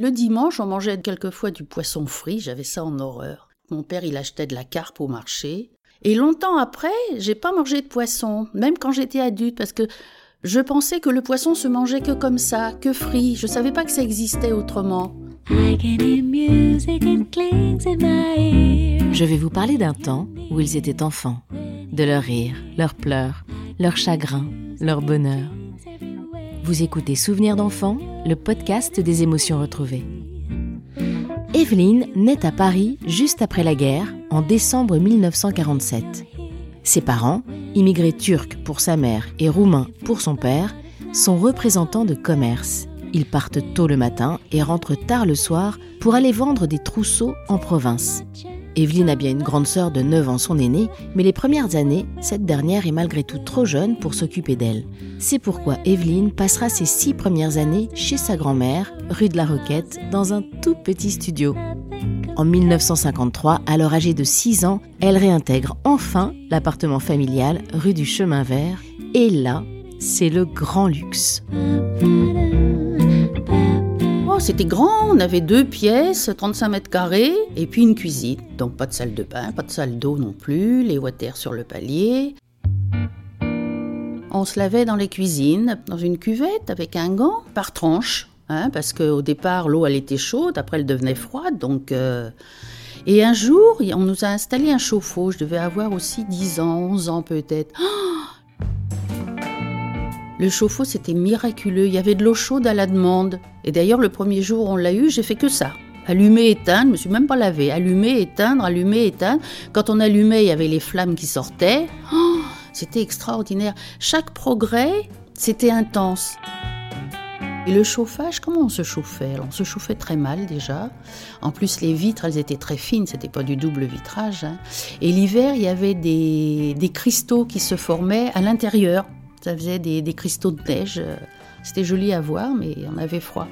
Le dimanche, on mangeait quelquefois du poisson frit, j'avais ça en horreur. Mon père, il achetait de la carpe au marché. Et longtemps après, j'ai pas mangé de poisson, même quand j'étais adulte, parce que je pensais que le poisson se mangeait que comme ça, que frit. Je savais pas que ça existait autrement. Je vais vous parler d'un temps où ils étaient enfants, de leurs rires, leurs pleurs, leurs chagrins, leur bonheur. Vous écoutez Souvenirs d'enfants, le podcast des émotions retrouvées. Evelyne naît à Paris juste après la guerre, en décembre 1947. Ses parents, immigrés turcs pour sa mère et roumains pour son père, sont représentants de commerce. Ils partent tôt le matin et rentrent tard le soir pour aller vendre des trousseaux en province. Evelyne a bien une grande sœur de 9 ans, son aînée, mais les premières années, cette dernière est malgré tout trop jeune pour s'occuper d'elle. C'est pourquoi Evelyne passera ses six premières années chez sa grand-mère, rue de la Roquette, dans un tout petit studio. En 1953, alors âgée de 6 ans, elle réintègre enfin l'appartement familial rue du Chemin Vert. Et là, c'est le grand luxe. C'était grand, on avait deux pièces, 35 mètres carrés, et puis une cuisine. Donc pas de salle de bain, pas de salle d'eau non plus, les water sur le palier. On se lavait dans les cuisines, dans une cuvette avec un gant, par tranche, hein, parce qu'au départ l'eau elle était chaude, après elle devenait froide, donc... Euh, et un jour, on nous a installé un chauffe-eau, je devais avoir aussi 10 ans, 11 ans peut-être. Le chauffe-eau, c'était miraculeux. Il y avait de l'eau chaude à la demande. Et d'ailleurs, le premier jour où on l'a eu, j'ai fait que ça. Allumer, éteindre, je me suis même pas lavé. Allumer, éteindre, allumer, éteindre. Quand on allumait, il y avait les flammes qui sortaient. Oh, c'était extraordinaire. Chaque progrès, c'était intense. Et le chauffage, comment on se chauffait? On se chauffait très mal déjà. En plus, les vitres, elles étaient très fines, c'était pas du double vitrage. Hein. Et l'hiver, il y avait des, des cristaux qui se formaient à l'intérieur. Ça faisait des, cristaux de neige. C'était joli à voir, mais on avait froid.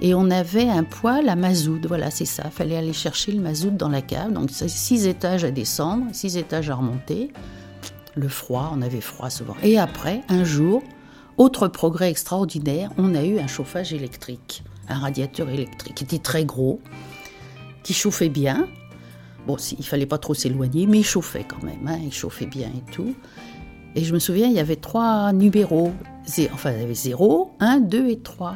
Et on avait un poêle à mazout. Voilà, c'est ça. Fallait aller chercher le mazout dans la cave. Donc, six étages à descendre, six étages à remonter. Le froid, on avait froid souvent. Et après, un jour, autre progrès extraordinaire, on a eu un chauffage électrique. Un radiateur électrique qui était très gros, qui chauffait bien. Bon, il fallait pas trop s'éloigner, mais il chauffait quand même. Hein, il chauffait bien et tout. Et je me souviens, il y avait trois numéros. Enfin, il y avait 0, 1, 2 et 3.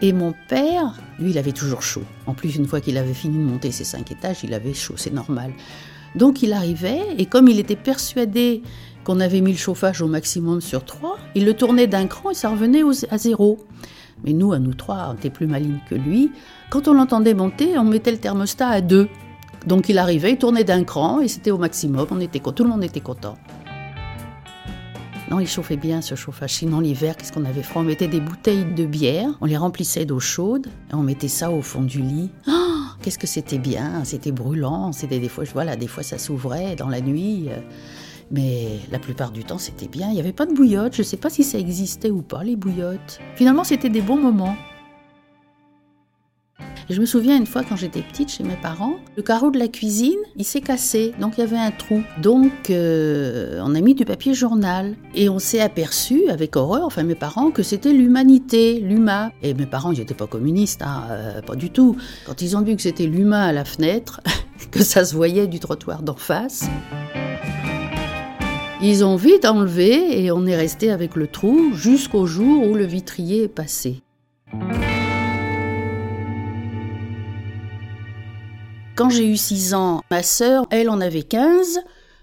Et mon père, lui, il avait toujours chaud. En plus, une fois qu'il avait fini de monter ses cinq étages, il avait chaud, c'est normal. Donc il arrivait, et comme il était persuadé qu'on avait mis le chauffage au maximum sur 3, il le tournait d'un cran et ça revenait à zéro. Mais nous, à nous trois, on était plus malignes que lui. Quand on l'entendait monter, on mettait le thermostat à 2. Donc il arrivait, il tournait d'un cran et c'était au maximum. On était, tout le monde était content. Non, il chauffait bien ce chauffage. Sinon, l'hiver, qu'est-ce qu'on avait froid On mettait des bouteilles de bière, on les remplissait d'eau chaude et on mettait ça au fond du lit. Oh, qu'est-ce que c'était bien C'était brûlant. C'était des fois, voilà, des fois ça s'ouvrait dans la nuit. Euh, mais la plupart du temps, c'était bien. Il n'y avait pas de bouillotte. Je ne sais pas si ça existait ou pas, les bouillottes. Finalement, c'était des bons moments je me souviens une fois quand j'étais petite chez mes parents, le carreau de la cuisine, il s'est cassé, donc il y avait un trou. Donc euh, on a mis du papier journal et on s'est aperçu avec horreur, enfin mes parents, que c'était l'humanité, l'humain. Et mes parents, ils n'étaient pas communistes, hein, euh, pas du tout. Quand ils ont vu que c'était l'humain à la fenêtre, que ça se voyait du trottoir d'en face. Ils ont vite enlevé et on est resté avec le trou jusqu'au jour où le vitrier est passé. Quand j'ai eu 6 ans, ma sœur, elle en avait 15,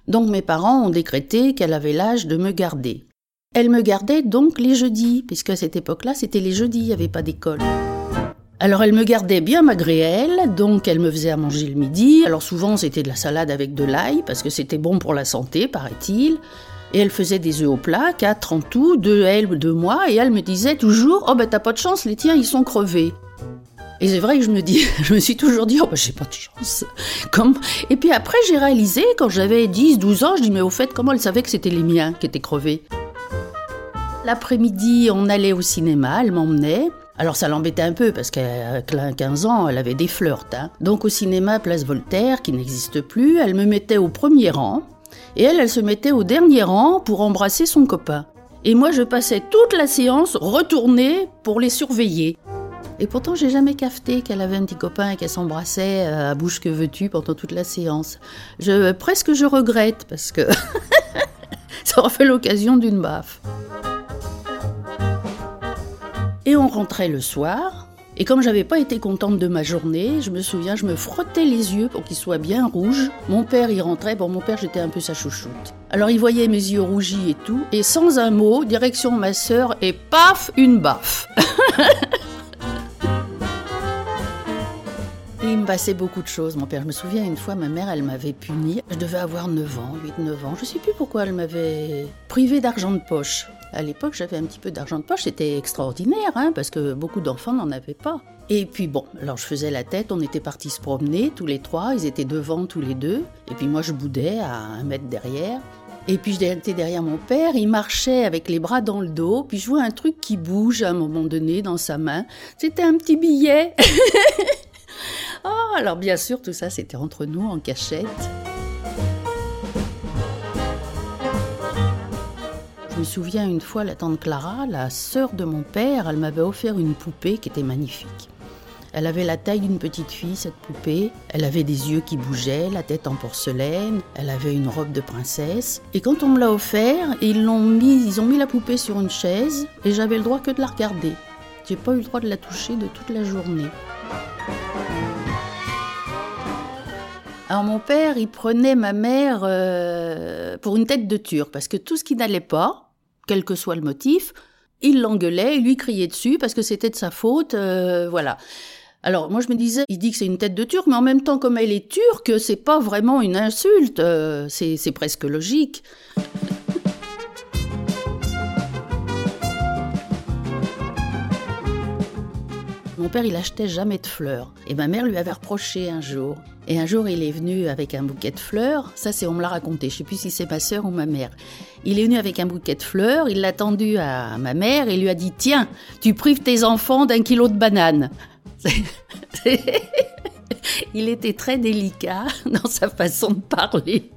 donc mes parents ont décrété qu'elle avait l'âge de me garder. Elle me gardait donc les jeudis, puisque à cette époque-là, c'était les jeudis, il n'y avait pas d'école. Alors elle me gardait bien malgré elle, donc elle me faisait à manger le midi. Alors souvent c'était de la salade avec de l'ail, parce que c'était bon pour la santé, paraît-il. Et elle faisait des œufs au plat, quatre en tout, deux elle, deux moi, et elle me disait toujours Oh ben t'as pas de chance, les tiens ils sont crevés. Et c'est vrai que je me dis, je me suis toujours dit, oh bah, j'ai pas de chance. Comme... Et puis après, j'ai réalisé, quand j'avais 10, 12 ans, je dis, mais au fait, comment elle savait que c'était les miens qui étaient crevés? L'après-midi, on allait au cinéma, elle m'emmenait. Alors ça l'embêtait un peu parce qu'à 15 ans, elle avait des flirts. Hein. Donc au cinéma Place Voltaire, qui n'existe plus, elle me mettait au premier rang et elle, elle se mettait au dernier rang pour embrasser son copain. Et moi, je passais toute la séance retournée pour les surveiller. Et pourtant, j'ai jamais cafeté qu'elle avait un petit copain et qu'elle s'embrassait euh, à bouche que veux-tu pendant toute la séance. Presque je regrette parce que ça aurait fait l'occasion d'une baffe. Et on rentrait le soir. Et comme j'avais pas été contente de ma journée, je me souviens, je me frottais les yeux pour qu'ils soient bien rouges. Mon père y rentrait, bon mon père j'étais un peu sa chouchoute. Alors il voyait mes yeux rougis et tout, et sans un mot, direction ma sœur, et paf, une baffe. me passait beaucoup de choses, mon père. Je me souviens une fois, ma mère, elle m'avait puni. Je devais avoir 9 ans, 8-9 ans. Je sais plus pourquoi elle m'avait privé d'argent de poche. À l'époque, j'avais un petit peu d'argent de poche, c'était extraordinaire, hein, parce que beaucoup d'enfants n'en avaient pas. Et puis bon, alors je faisais la tête, on était partis se promener tous les trois, ils étaient devant tous les deux, et puis moi je boudais à un mètre derrière. Et puis j'étais derrière mon père, il marchait avec les bras dans le dos, puis je vois un truc qui bouge à un moment donné dans sa main. C'était un petit billet. oh, alors bien sûr, tout ça c'était entre nous en cachette. Je me souviens une fois, la tante Clara, la sœur de mon père, elle m'avait offert une poupée qui était magnifique. Elle avait la taille d'une petite fille, cette poupée. Elle avait des yeux qui bougeaient, la tête en porcelaine. Elle avait une robe de princesse. Et quand on me l'a offert, ils l'ont mis, ils ont mis la poupée sur une chaise et j'avais le droit que de la regarder. J'ai pas eu le droit de la toucher de toute la journée. Alors mon père, il prenait ma mère euh, pour une tête de turc parce que tout ce qui n'allait pas, quel que soit le motif, il l'engueulait, il lui criait dessus parce que c'était de sa faute, euh, voilà. Alors moi je me disais, il dit que c'est une tête de turc, mais en même temps comme elle est turque, c'est pas vraiment une insulte, euh, c'est presque logique. Mon père, il achetait jamais de fleurs. Et ma mère lui avait reproché un jour. Et un jour, il est venu avec un bouquet de fleurs. Ça, c'est on me l'a raconté. Je sais plus si c'est ma sœur ou ma mère. Il est venu avec un bouquet de fleurs. Il l'a tendu à ma mère et lui a dit Tiens, tu prives tes enfants d'un kilo de bananes. il était très délicat dans sa façon de parler.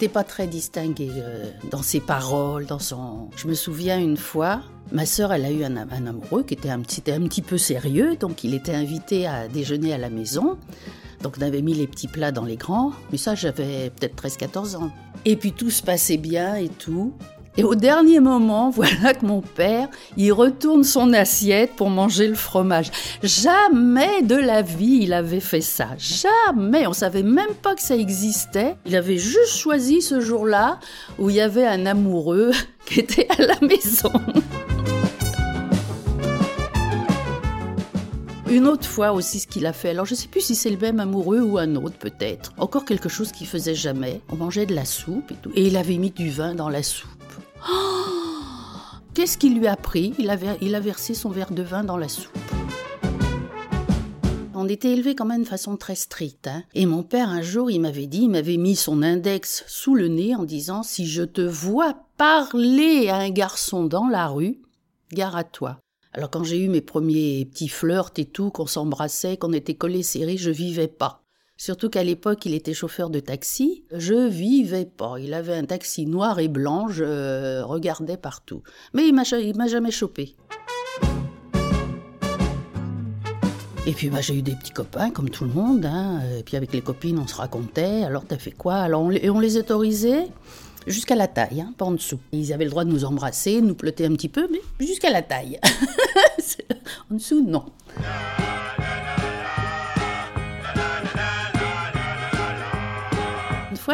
N'était pas très distingué euh, dans ses paroles, dans son. Je me souviens une fois, ma sœur, elle a eu un, amoureux qui était un, petit, un petit peu sérieux, donc il était invité à déjeuner à la maison. Donc on avait mis les petits plats dans les grands, mais ça j'avais peut-être 13-14 ans. Et puis tout se passait bien et tout. Et au dernier moment, voilà que mon père, il retourne son assiette pour manger le fromage. Jamais de la vie il avait fait ça. Jamais. On savait même pas que ça existait. Il avait juste choisi ce jour-là où il y avait un amoureux qui était à la maison. Une autre fois aussi ce qu'il a fait, alors je sais plus si c'est le même amoureux ou un autre peut-être. Encore quelque chose qu'il faisait jamais. On mangeait de la soupe et tout. Et il avait mis du vin dans la soupe. Qu'est-ce qu'il lui a pris? Il a, versé son verre de vin dans la soupe. On était élevés quand même de façon très stricte. Hein. Et mon père, un jour, il m'avait dit, il m'avait mis son index sous le nez en disant Si je te vois parler à un garçon dans la rue, gare à toi. Alors quand j'ai eu mes premiers petits flirts et tout, qu'on s'embrassait, qu'on était collés serrés, je vivais pas. Surtout qu'à l'époque, il était chauffeur de taxi. Je vivais pas. Il avait un taxi noir et blanc, je regardais partout. Mais il m'a, m'a jamais chopé. Et puis bah, j'ai eu des petits copains, comme tout le monde. Hein. Et puis avec les copines, on se racontait. Alors t'as fait quoi? Alors on, Et on les autorisait jusqu'à la taille, hein, pas en dessous. Ils avaient le droit de nous embrasser, nous plotter un petit peu, mais jusqu'à la taille. en dessous, non.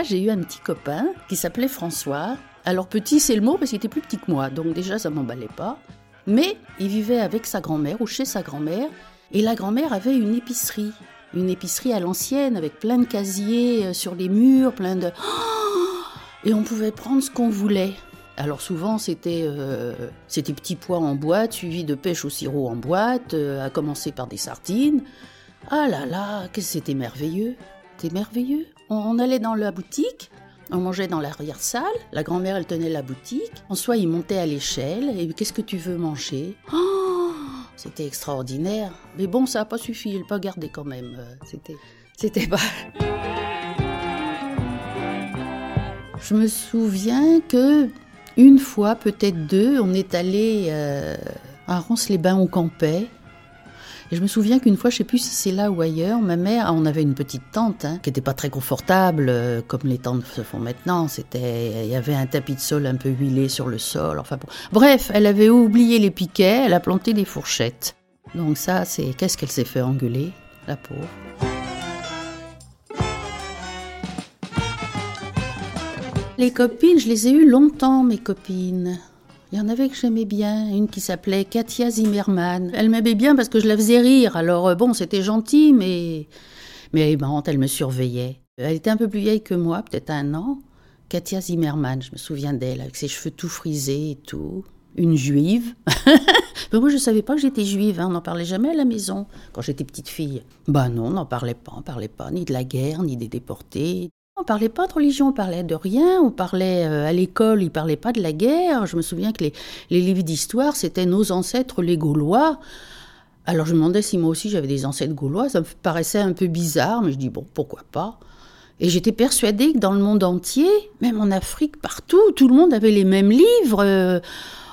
J'ai eu un petit copain qui s'appelait François. Alors petit, c'est le mot parce qu'il était plus petit que moi, donc déjà ça m'emballait pas. Mais il vivait avec sa grand-mère ou chez sa grand-mère, et la grand-mère avait une épicerie, une épicerie à l'ancienne avec plein de casiers euh, sur les murs, plein de et on pouvait prendre ce qu'on voulait. Alors souvent c'était euh, c'était petits pois en boîte suivi de pêche au sirop en boîte, euh, à commencer par des sardines. Ah là là, que c'était merveilleux, c'était merveilleux. On, allait dans la boutique, on mangeait dans l'arrière-salle, la grand-mère elle tenait la boutique, en soi il montait à l'échelle, et qu'est-ce que tu veux manger? Oh, C'était extraordinaire. Mais bon, ça n'a pas suffi, il pas gardé quand même. Euh, c'était, c'était pas... Je me souviens que Une fois, peut-être deux, on est allé euh, à Rance-les-Bains, au campait. Et je me souviens qu'une fois, je sais plus si c'est là ou ailleurs, ma mère, on avait une petite tente hein, qui n'était pas très confortable euh, comme les tentes se font maintenant. C'était, il y avait un tapis de sol un peu huilé sur le sol. Enfin, bref, elle avait oublié les piquets, elle a planté des fourchettes. Donc ça, c'est qu'est-ce qu'elle s'est fait engueuler, la pauvre? Les copines, je les ai eues longtemps, mes copines. Il y en avait que j'aimais bien, une qui s'appelait Katia Zimmerman. Elle m'aimait bien parce que je la faisais rire. Alors euh, bon, c'était gentil, mais mais marrante, elle me surveillait. Elle était un peu plus vieille que moi, peut-être un an. Katia Zimmerman, je me souviens d'elle, avec ses cheveux tout frisés et tout. Une juive. mais moi, je ne savais pas que j'étais juive, hein. on n'en parlait jamais à la maison quand j'étais petite fille. Bah non, on n'en parlait pas, on parlait pas ni de la guerre, ni des déportés, on parlait pas de religion, on parlait de rien. On parlait euh, à l'école, ils parlaient pas de la guerre. Je me souviens que les, livres d'histoire, c'était nos ancêtres les Gaulois. Alors je me demandais si moi aussi j'avais des ancêtres gaulois. Ça me paraissait un peu bizarre, mais je dis bon, pourquoi pas? Et j'étais persuadée que dans le monde entier, même en Afrique, partout, tout le monde avait les mêmes livres. Euh,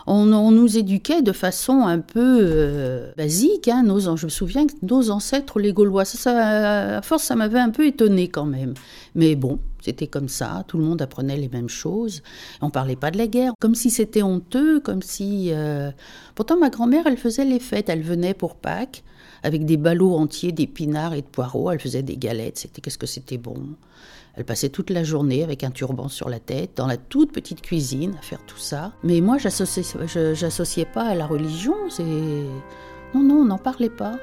on, nous éduquait de façon un peu euh, basique. Hein, nos, je me souviens que nos ancêtres, les Gaulois, ça, à force, ça m'avait un peu étonné quand même. Mais bon, c'était comme ça, tout le monde apprenait les mêmes choses. On parlait pas de la guerre, comme si c'était honteux, comme si... Euh, pourtant, ma grand-mère, elle faisait les fêtes, elle venait pour Pâques avec des ballots entiers d'épinards et de poireaux, elle faisait des galettes, c'était qu'est-ce que c'était bon. Elle passait toute la journée avec un turban sur la tête, dans la toute petite cuisine, à faire tout ça. Mais moi, j'associais pas à la religion. C'est non, non, on n'en parlait pas.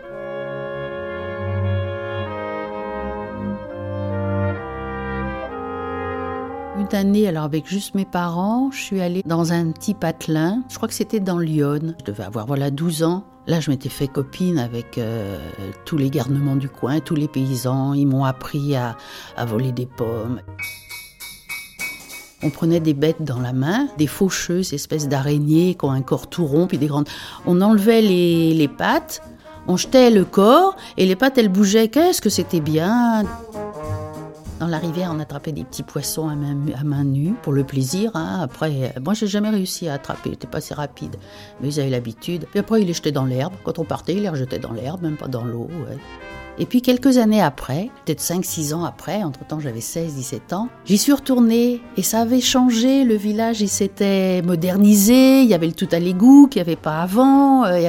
Année, alors avec juste mes parents, je suis allée dans un petit patelin. Je crois que c'était dans Lyon. Je devais avoir voilà 12 ans. Là, je m'étais fait copine avec euh, tous les garnements du coin, tous les paysans. Ils m'ont appris à, voler des pommes. On prenait des bêtes dans la main, des faucheuses, espèces d'araignées qui ont un corps tout rond, puis des grandes. On enlevait les, les pattes, on jetait le corps, et les pattes, elles bougeaient. Qu'est-ce que c'était bien! Dans la rivière, on attrapait des petits poissons à main, nue pour le plaisir. Hein. Après, moi, j'ai jamais réussi à attraper, j'étais pas assez rapide. Mais ils avaient l'habitude. Puis après, ils les jetaient dans l'herbe. Quand on partait, ils les rejetaient dans l'herbe, même pas dans l'eau. Et puis quelques années après, peut-être 5-6 ans après, entre-temps j'avais 16-17 ans, j'y suis retournée et ça avait changé, le village il s'était modernisé, il y avait le tout à l'égout qu'il n'y avait pas avant, euh.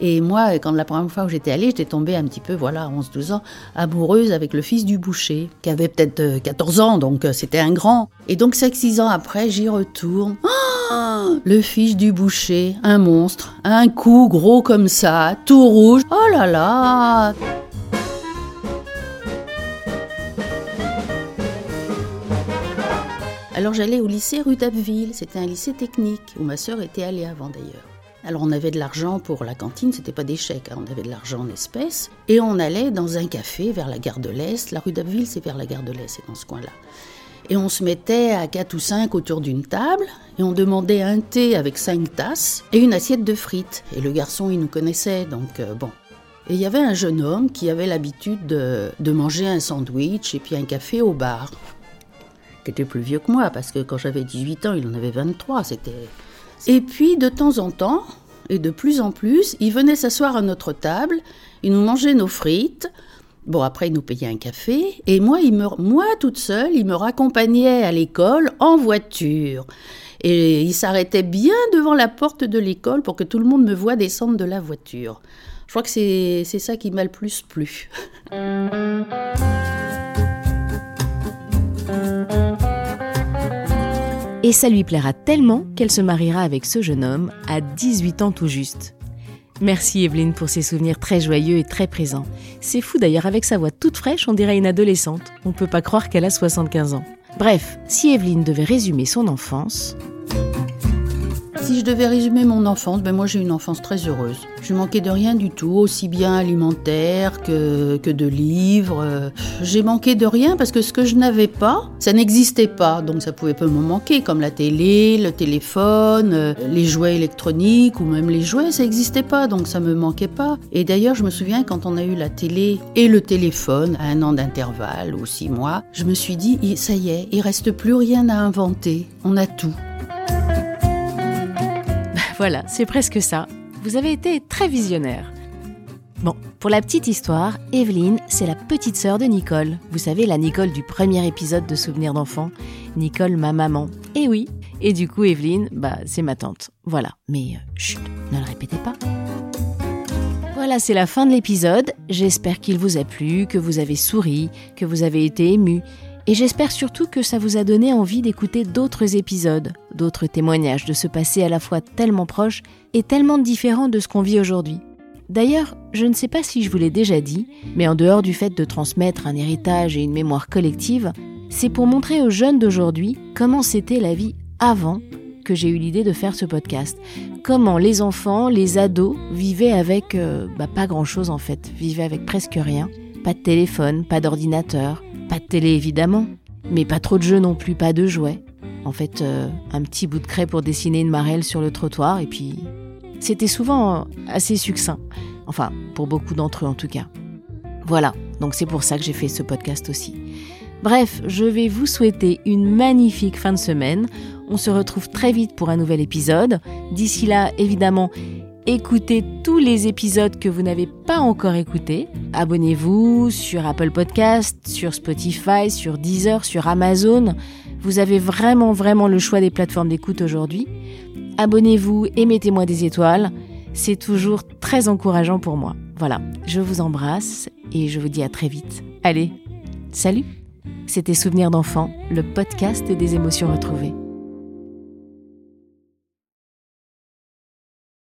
Et moi, quand la première fois où j'étais allée, j'étais tombée un petit peu, voilà, 11-12 ans, amoureuse avec le fils du boucher, qui avait peut-être 14 euh, ans, donc euh, c'était un grand. Et donc 5-6 ans après, j'y retourne. Oh, le fils du boucher, un monstre, un cou gros comme ça, tout rouge. Oh là là Alors j'allais au lycée rue d'Abbeville, c'était un lycée technique où ma sœur était allée avant d'ailleurs. Alors on avait de l'argent pour la cantine, c'était pas des chèques, hein, on avait de l'argent en espèces. Et on allait dans un café vers la gare de l'Est. La rue d'Abbeville, c'est vers la gare de l'Est, c'est dans ce coin-là. Et on se mettait à quatre ou cinq autour d'une table et on demandait un thé avec cinq tasses et une assiette de frites. Et le garçon, il nous connaissait, donc euh, bon. Et il y avait un jeune homme qui avait l'habitude de, de manger un sandwich et puis un café au bar était plus vieux que moi, parce que quand j'avais 18 ans, il en avait 23. C'était... Et puis, de temps en temps, et de plus en plus, il venait s'asseoir à notre table, il nous mangeait nos frites. Bon, après, il nous payait un café. Et moi, il me, moi toute seule, il me raccompagnait à l'école en voiture. Et il s'arrêtait bien devant la porte de l'école pour que tout le monde me voie descendre de la voiture. Je crois que c'est ça qui m'a le plus plu. Et ça lui plaira tellement qu'elle se mariera avec ce jeune homme à 18 ans tout juste. Merci Evelyne pour ces souvenirs très joyeux et très présents. C'est fou d'ailleurs, avec sa voix toute fraîche, on dirait une adolescente. On peut pas croire qu'elle a 75 ans. Bref, si Evelyne devait résumer son enfance, si je devais résumer mon enfance, ben moi j'ai une enfance très heureuse. Je manquais de rien du tout, aussi bien alimentaire que, que de livres. J'ai manqué de rien parce que ce que je n'avais pas, ça n'existait pas. Donc ça pouvait pas me manquer, comme la télé, le téléphone, les jouets électroniques ou même les jouets, ça n'existait pas. Donc ça me manquait pas. Et d'ailleurs, je me souviens quand on a eu la télé et le téléphone à un an d'intervalle ou six mois, je me suis dit, ça y est, il reste plus rien à inventer. On a tout. Voilà, c'est presque ça. Vous avez été très visionnaire. Bon, pour la petite histoire, Evelyne, c'est la petite sœur de Nicole. Vous savez, la Nicole du premier épisode de Souvenirs d'enfant. Nicole, ma maman. Et oui. Et du coup, Evelyne, bah, c'est ma tante. Voilà. Mais, euh, chut, ne le répétez pas. Voilà, c'est la fin de l'épisode. J'espère qu'il vous a plu, que vous avez souri, que vous avez été ému. Et j'espère surtout que ça vous a donné envie d'écouter d'autres épisodes, d'autres témoignages de ce passé à la fois tellement proche et tellement différent de ce qu'on vit aujourd'hui. D'ailleurs, je ne sais pas si je vous l'ai déjà dit, mais en dehors du fait de transmettre un héritage et une mémoire collective, c'est pour montrer aux jeunes d'aujourd'hui comment c'était la vie avant que j'ai eu l'idée de faire ce podcast. Comment les enfants, les ados vivaient avec euh, bah, pas grand-chose en fait, vivaient avec presque rien. Pas de téléphone, pas d'ordinateur, pas de télé évidemment, mais pas trop de jeux non plus, pas de jouets. En fait, euh, un petit bout de craie pour dessiner une marelle sur le trottoir et puis c'était souvent assez succinct. Enfin, pour beaucoup d'entre eux en tout cas. Voilà, donc c'est pour ça que j'ai fait ce podcast aussi. Bref, je vais vous souhaiter une magnifique fin de semaine. On se retrouve très vite pour un nouvel épisode. D'ici là, évidemment, écoutez tous les épisodes que vous n'avez pas encore écoutés. Abonnez-vous sur Apple Podcast, sur Spotify, sur Deezer, sur Amazon. Vous avez vraiment, vraiment le choix des plateformes d'écoute aujourd'hui abonnez-vous et mettez-moi des étoiles. C'est toujours très encourageant pour moi. Voilà, je vous embrasse et je vous dis à très vite. Allez, salut C'était Souvenirs d'enfant, le podcast des émotions retrouvées.